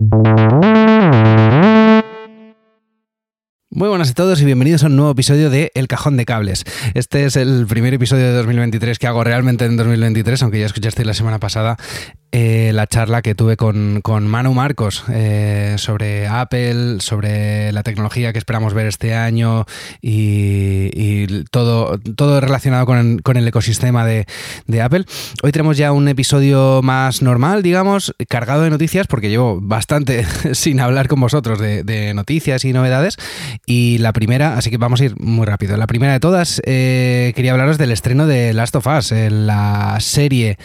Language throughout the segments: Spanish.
Thank you. Muy buenas a todos y bienvenidos a un nuevo episodio de El Cajón de Cables. Este es el primer episodio de 2023 que hago realmente en 2023, aunque ya escuchasteis la semana pasada eh, la charla que tuve con, Manu Marcos eh, sobre Apple, sobre la tecnología que esperamos ver este año y, todo, todo relacionado con, el ecosistema de, Apple. Hoy tenemos ya un episodio más normal, digamos, cargado de noticias, porque llevo bastante sin hablar con vosotros de, noticias y novedades. Y la primera, así que vamos a ir muy rápido. La primera de todas, eh, quería hablaros del estreno de Last of Us, la serie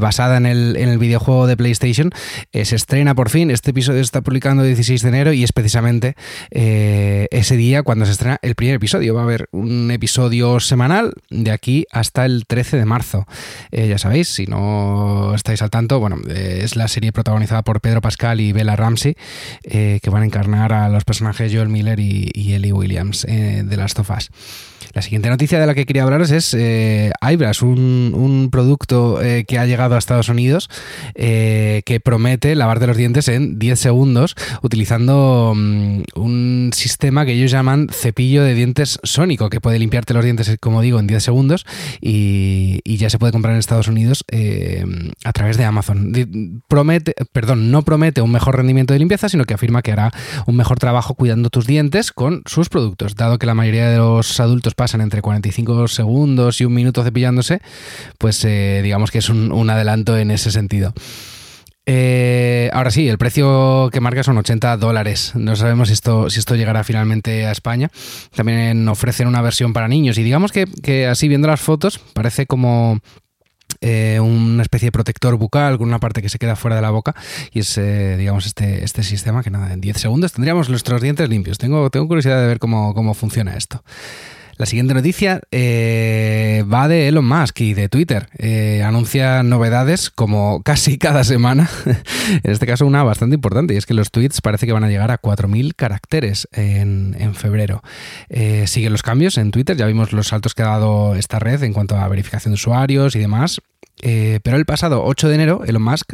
basada en el en el videojuego de PlayStation. Eh, se estrena por fin, este episodio se está publicando el 16 de enero y es precisamente eh, ese día cuando se estrena el primer episodio. Va a haber un episodio semanal de aquí hasta el 13 de marzo. Eh, ya sabéis, si no estáis al tanto, bueno, es la serie protagonizada por Pedro Pascal y Bella Ramsey, que van a encarnar a los personajes Joel Miller y, y Ellie Williams de Last of Us. La siguiente noticia de la que quería hablaros es eh, un, producto eh, que ha llegado a Estados Unidos eh, que promete lavarte los dientes en 10 segundos utilizando mm, un sistema que ellos llaman cepillo de dientes sónico, que puede limpiarte los dientes, como digo, en 10 segundos y, ya se puede comprar en Estados Unidos eh, a través de Amazon. Promete, perdón, no promete un mejor rendimiento de limpieza, sino que afirma que hará un mejor trabajo cuidando tus dientes con sus productos, dado que la mayoría de los adultos pasan entre 45 segundos y un minuto cepillándose, pues eh, digamos que es un, adelanto en ese sentido. Eh, ahora sí, el precio que marca son 80 dólares. No sabemos si esto, si esto llegará finalmente a España. También ofrecen una versión para niños. Y digamos que, así viendo las fotos, parece como eh, una especie de protector bucal con una parte que se queda fuera de la boca y es, digamos, este, este sistema que nada, en 10 segundos tendríamos nuestros dientes limpios. Tengo, tengo curiosidad de ver cómo, cómo funciona esto. La siguiente noticia eh, va de Elon Musk y de Twitter. Eh, anuncia novedades como casi cada semana. en este caso una bastante importante y es que los tweets parece que van a llegar a 4.000 caracteres en, febrero. Eh, siguen los cambios en Twitter, ya vimos los saltos que ha dado esta red en cuanto a verificación de usuarios y demás. Pero el pasado 8 de enero, Elon Musk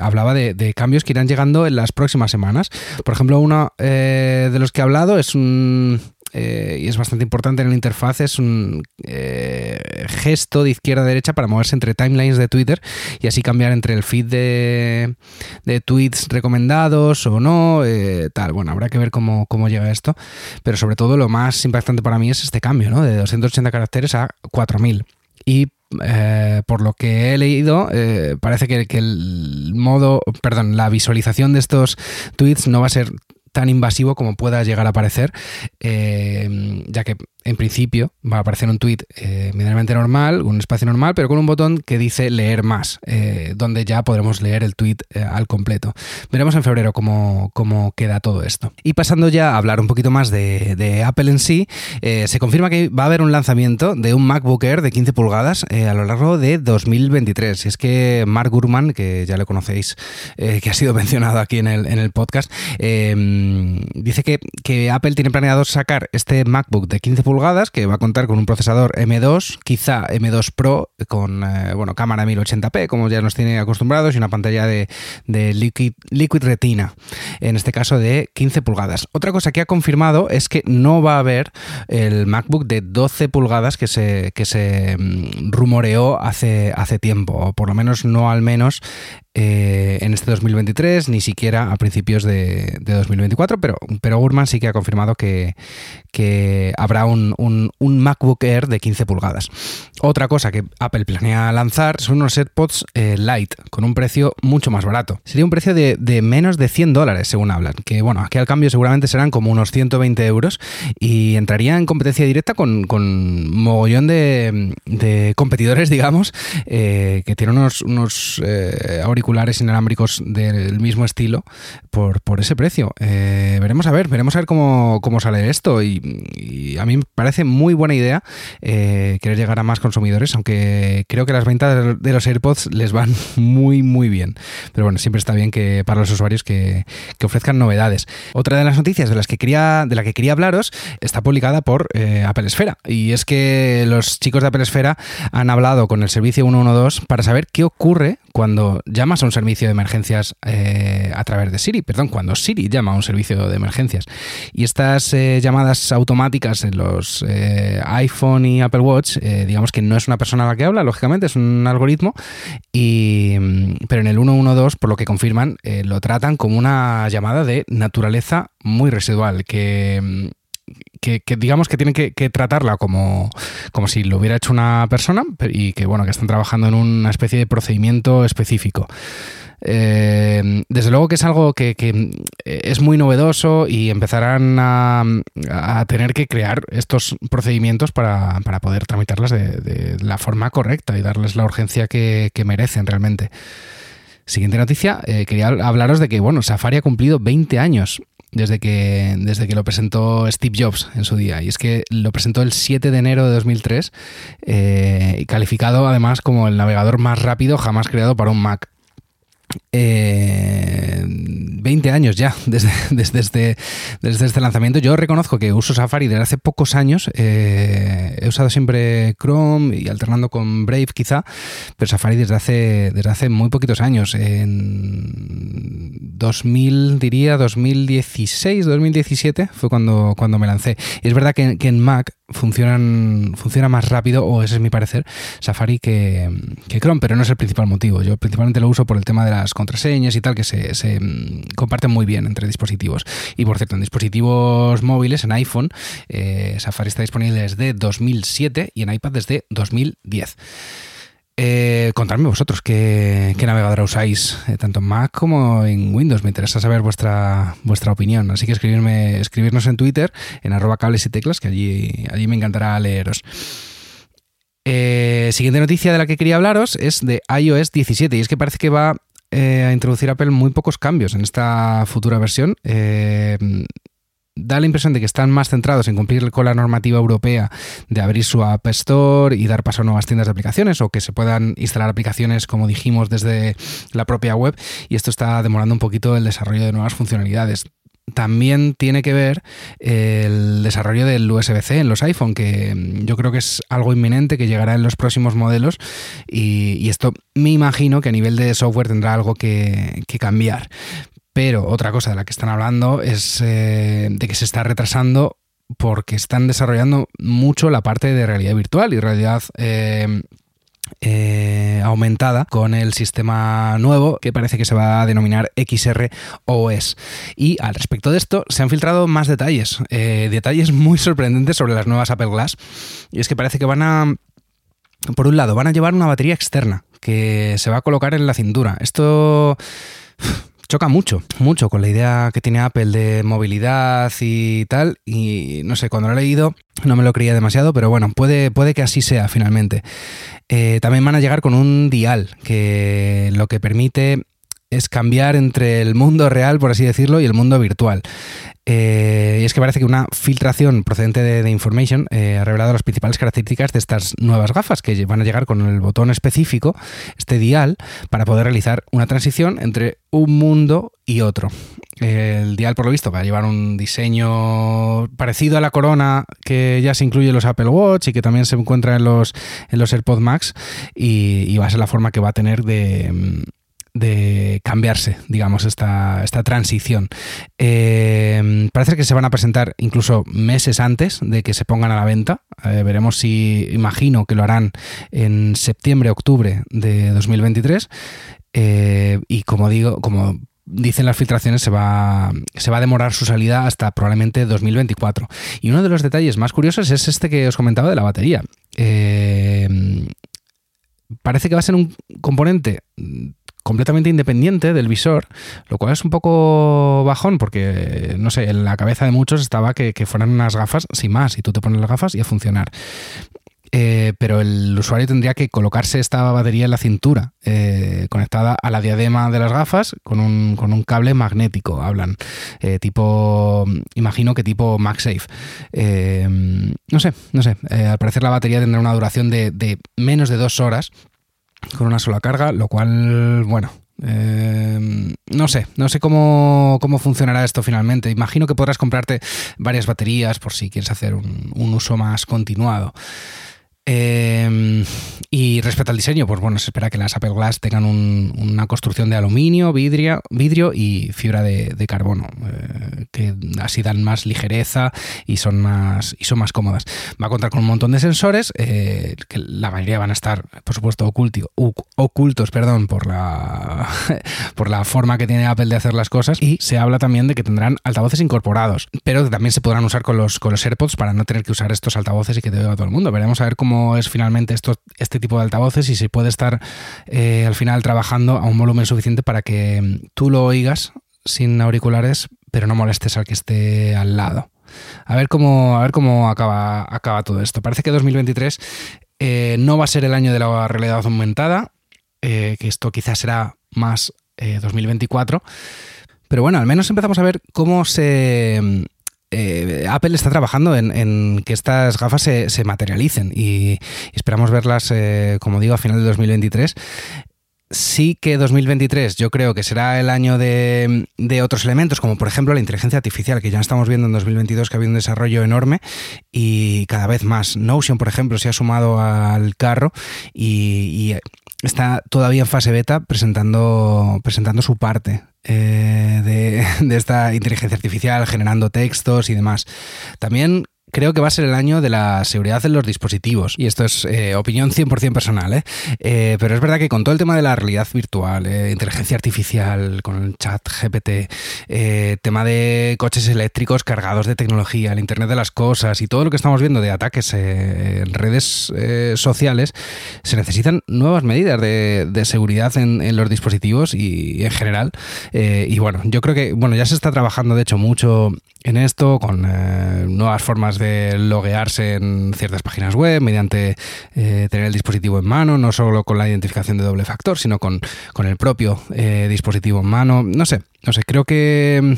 hablaba de, de, cambios que irán llegando en las próximas semanas. Por ejemplo, uno de los que ha hablado es un, eh, y es bastante importante en la interfaz, es un eh, gesto de izquierda a derecha para moverse entre timelines de Twitter y así cambiar entre el feed de, tweets recomendados o no, eh, tal. Bueno, habrá que ver cómo, llega esto, pero sobre todo lo más impactante para mí es este cambio, ¿no? De 280 caracteres a 4000. Y por lo que he leído, parece que, que, el modo, perdón, la visualización de estos tweets no va a ser tan invasivo como pueda llegar a parecer, eh, ya que en principio va a aparecer un tweet eh, medianamente normal, un espacio normal, pero con un botón que dice leer más, eh, donde ya podremos leer el tweet eh, al completo. Veremos en febrero cómo, cómo, queda todo esto. Y pasando ya a hablar un poquito más de, Apple en sí, se confirma que va a haber un lanzamiento de un MacBook Air de 15 pulgadas a lo largo de 2023. Y es que Mark Gurman, que ya lo conocéis, que ha sido mencionado aquí en el, en el podcast, dice que, que Apple tiene planeado sacar este MacBook de 15 pulgadas que va a contar con un procesador M2, quizá M2 Pro con eh, bueno, cámara 1080p, como ya nos tiene acostumbrados, y una pantalla de, Liquid, Liquid, Retina, en este caso de 15 pulgadas. Otra cosa que ha confirmado es que no va a haber el MacBook de 12 pulgadas que se, que se mm, rumoreó hace, hace tiempo, o por lo menos no al menos eh, en este 2023, ni siquiera a principios de, 2024, pero, pero Urman sí que ha confirmado que, que habrá un, un, MacBook Air de 15 pulgadas. Otra cosa que Apple planea lanzar son unos AirPods eh, Lite con un precio mucho más barato. Sería un precio de, menos de 100 dólares, según hablan, que bueno, aquí al cambio seguramente serán como unos 120 euros y entraría en competencia directa con, con mogollón de, de competidores, digamos, eh, que tienen unos, unos auriculares inalámbricos del mismo estilo por, ese precio. Eh, veremos a ver, veremos a ver cómo, sale esto y, a mí me parece muy buena idea eh, querer llegar a más consumidores, aunque creo que las ventas de los AirPods les van muy muy bien. Pero bueno, siempre está bien que para los usuarios que, ofrezcan novedades. Otra de las noticias de las que quería, de la que quería hablaros está publicada por eh, Apple Esfera y es que los chicos de Apple Esfera han hablado con el servicio 112 para saber qué ocurre cuando llamas a un servicio de emergencias eh, a través de Siri, perdón, cuando Siri llama a un servicio de emergencias. Y estas eh, llamadas automáticas en los eh, iPhone y Apple Watch, digamos que no es una persona la que habla, lógicamente, es un algoritmo, y, mm, pero en el 112, por lo que confirman, lo tratan como una llamada de naturaleza muy residual, que que, digamos que tienen que, tratarla como, como, si lo hubiera hecho una persona y que bueno, que están trabajando en una especie de procedimiento específico. Eh, desde luego que es algo que, es muy novedoso y empezarán a, tener que crear estos procedimientos para, poder tramitarlas de, la forma correcta y darles la urgencia que, merecen realmente. Siguiente noticia, eh, quería hablaros de que bueno, Safari ha cumplido 20 años desde que, desde que lo presentó Steve Jobs en su día. Y es que lo presentó el 7 de enero de 2003, eh, calificado además como el navegador más rápido jamás creado para un Mac. Eh, 20 años ya desde, desde, este, desde este lanzamiento. Yo reconozco que uso Safari desde hace pocos años. Eh, he usado siempre Chrome y alternando con Brave quizá, pero Safari desde hace, desde hace muy poquitos años. En 2000, diría 2016, 2017 fue cuando, cuando me lancé. Y es verdad que, que en Mac funcionan, funciona más rápido, o ese es mi parecer, Safari que, Chrome, pero no es el principal motivo. Yo principalmente lo uso por el tema de las contraseñas y tal, que se, se mm, comparten muy bien entre dispositivos. Y por cierto, en dispositivos móviles, en iPhone, eh, Safari está disponible desde 2007 y en iPad desde 2010. Eh, contadme vosotros qué, navegador usáis, eh, tanto en Mac como en Windows. Me interesa saber vuestra, vuestra opinión. Así que escribirme, escribirnos en Twitter, en arroba cables y teclas, que allí, allí me encantará leeros. Eh, siguiente noticia de la que quería hablaros es de iOS 17 y es que parece que va a introducir Apple muy pocos cambios en esta futura versión da la impresión de que están más centrados en cumplir con la normativa europea de abrir su App Store y dar paso a nuevas tiendas de aplicaciones o que se puedan instalar aplicaciones, como dijimos, desde la propia web. Y esto está demorando un poquito el desarrollo de nuevas funcionalidades. También tiene que ver el desarrollo del USB-C en los iPhone, que yo creo que es algo inminente que llegará en los próximos modelos. Y, esto me imagino que a nivel de software tendrá algo que, cambiar. Pero otra cosa de la que están hablando es eh, de que se está retrasando porque están desarrollando mucho la parte de realidad virtual y realidad eh, eh, aumentada con el sistema nuevo que parece que se va a denominar XR OS. Y al respecto de esto se han filtrado más detalles, detalles muy sorprendentes sobre las nuevas Apple Glass. Y es que parece que van a, por un lado, van a llevar una batería externa que se va a colocar en la cintura. Esto choca mucho, mucho con la idea que tiene Apple de movilidad y tal. Y no sé, cuando lo he leído no me lo creía demasiado, pero bueno, puede, puede que así sea finalmente. Eh, también van a llegar con un dial, que lo que permite es cambiar entre el mundo real, por así decirlo, y el mundo virtual. Eh, y es que parece que una filtración procedente de, Information eh, ha revelado las principales características de estas nuevas gafas que van a llegar con el botón específico, este dial, para poder realizar una transición entre un mundo y otro. El dial, por lo visto, va a llevar un diseño parecido a la corona que ya se incluye en los Apple Watch y que también se encuentra en los, en los AirPods Max y va a ser la forma que va a tener de de cambiarse, digamos, esta, esta transición. Eh, parece que se van a presentar incluso meses antes de que se pongan a la venta. Eh, veremos si, imagino que lo harán en septiembre, octubre de 2023. Eh, y como digo, como dicen las filtraciones, se va, se va a demorar su salida hasta probablemente 2024. Y uno de los detalles más curiosos es este que os comentaba de la batería. parece que va a ser un componente completamente independiente del visor, lo cual es un poco bajón porque, no sé, en la cabeza de muchos estaba que, fueran unas gafas sin más y tú te pones las gafas y a funcionar. Eh, pero el usuario tendría que colocarse esta batería en la cintura, eh, conectada a la diadema de las gafas con un, cable magnético, hablan, eh, tipo, imagino que tipo MagSafe. no sé, no sé, al parecer la batería tendrá una duración de menos de dos horas con una sola carga, lo cual, bueno, eh, no sé, no sé cómo, funcionará esto finalmente. Imagino que podrás comprarte varias baterías por si quieres hacer un, uso más continuado. Eh, y respecto al diseño, pues bueno, se espera que las Apple Glass tengan una construcción de aluminio, vidrio, vidrio y fibra de, carbono, eh, que así dan más ligereza y son más, y son más cómodas. Va a contar con un montón de sensores, eh, que la mayoría van a estar, por supuesto, ocultos perdón, por, la, por la forma que tiene Apple de hacer las cosas. Y se habla también de que tendrán altavoces incorporados, pero que también se podrán usar con los, con los AirPods para no tener que usar estos altavoces y que te oiga todo el mundo. Veremos a ver cómo es finalmente esto, este tipo de altavoces y si puede estar eh, al final trabajando a un volumen suficiente para que tú lo oigas sin auriculares, pero no molestes al que esté al lado. A ver cómo, a ver cómo acaba, acaba todo esto. Parece que 2023 eh, no va a ser el año de la realidad aumentada, eh, que esto quizás será más 2024. Pero bueno, al menos empezamos a ver cómo se, eh, Apple está trabajando en, que estas gafas se, materialicen y, esperamos verlas, eh, como digo, a final de 2023 sí que 2023 yo creo que será el año de, otros elementos, como por ejemplo la inteligencia artificial, que ya estamos viendo en 2022 que ha un desarrollo enorme y cada vez más. Notion, por ejemplo, se ha sumado al carro y, está todavía en fase beta presentando, presentando su parte. Eh, de, esta inteligencia artificial, generando textos y demás. También creo que va a ser el año de la seguridad en los dispositivos. Y esto es eh, opinión 100% personal, ¿eh? ¿eh? Pero es verdad que con todo el tema de la realidad virtual, eh, inteligencia artificial, con el chat GPT, tema de coches eléctricos cargados de tecnología, el Internet de las Cosas y todo lo que estamos viendo de ataques en redes sociales, se necesitan nuevas medidas de, seguridad en, en, los dispositivos y, en general. y bueno, yo creo que bueno ya se está trabajando de hecho mucho en esto con nuevas formas de loguearse en ciertas páginas web mediante eh, tener el dispositivo en mano, no solo con la identificación de doble factor, sino con, con el propio eh, dispositivo en mano. No sé, no sé, creo que,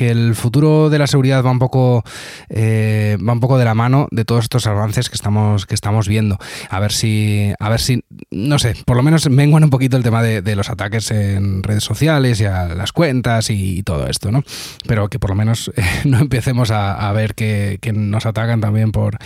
el futuro de la seguridad va un poco eh, va un poco de la mano de todos estos avances que estamos, que estamos viendo. A ver si, a ver si, no sé, por lo menos menguan un poquito el tema de, los ataques en redes sociales y a las cuentas y, todo esto, ¿no? Pero que por lo menos no empecemos a, ver que, nos atacan también por,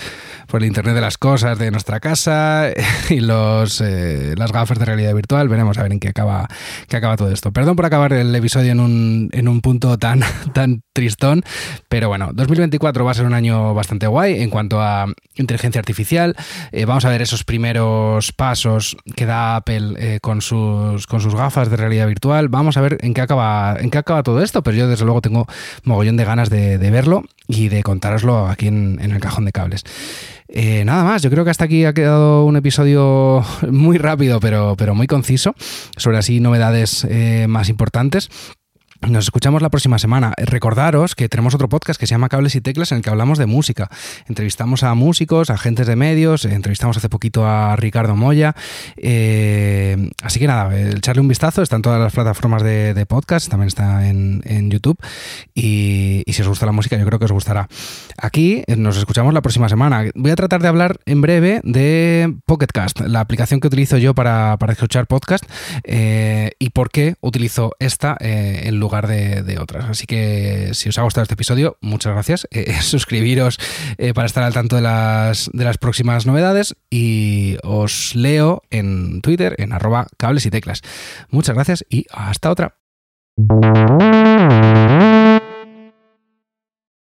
por el Internet de las cosas de nuestra casa y los eh, las gafas de realidad virtual. Veremos a ver en qué acaba, qué acaba todo esto. Perdón por acabar el episodio en un en un punto tan, tan tristón, pero bueno, 2024 va a ser un año bastante guay en cuanto a inteligencia artificial. Eh, vamos a ver esos primeros pasos que da Apple eh, con, sus, con sus gafas de realidad virtual. Vamos a ver en qué acaba, en qué acaba todo esto, pero yo desde luego tengo mogollón de ganas de, verlo y de contároslo aquí en, el cajón de cables. Eh, nada más, yo creo que hasta aquí ha quedado un episodio muy rápido, pero, pero muy conciso, sobre así novedades más importantes. Nos escuchamos la próxima semana. Recordaros que tenemos otro podcast que se llama Cables y Teclas en el que hablamos de música. Entrevistamos a músicos, agentes de medios, entrevistamos hace poquito a Ricardo Moya. Eh, así que nada, echarle un vistazo. Está en todas las plataformas de, podcast, también está en, YouTube. Y, si os gusta la música, yo creo que os gustará. Aquí eh, nos escuchamos la próxima semana. Voy a tratar de hablar en breve de Pocketcast, la aplicación que utilizo yo para, escuchar podcast eh, y por qué utilizo esta en lugar de, otras. Así que si os ha gustado este episodio, muchas gracias. Eh, suscribiros eh, para estar al tanto de las, de las próximas novedades y os leo en Twitter en arroba cables y teclas. Muchas gracias y hasta otra.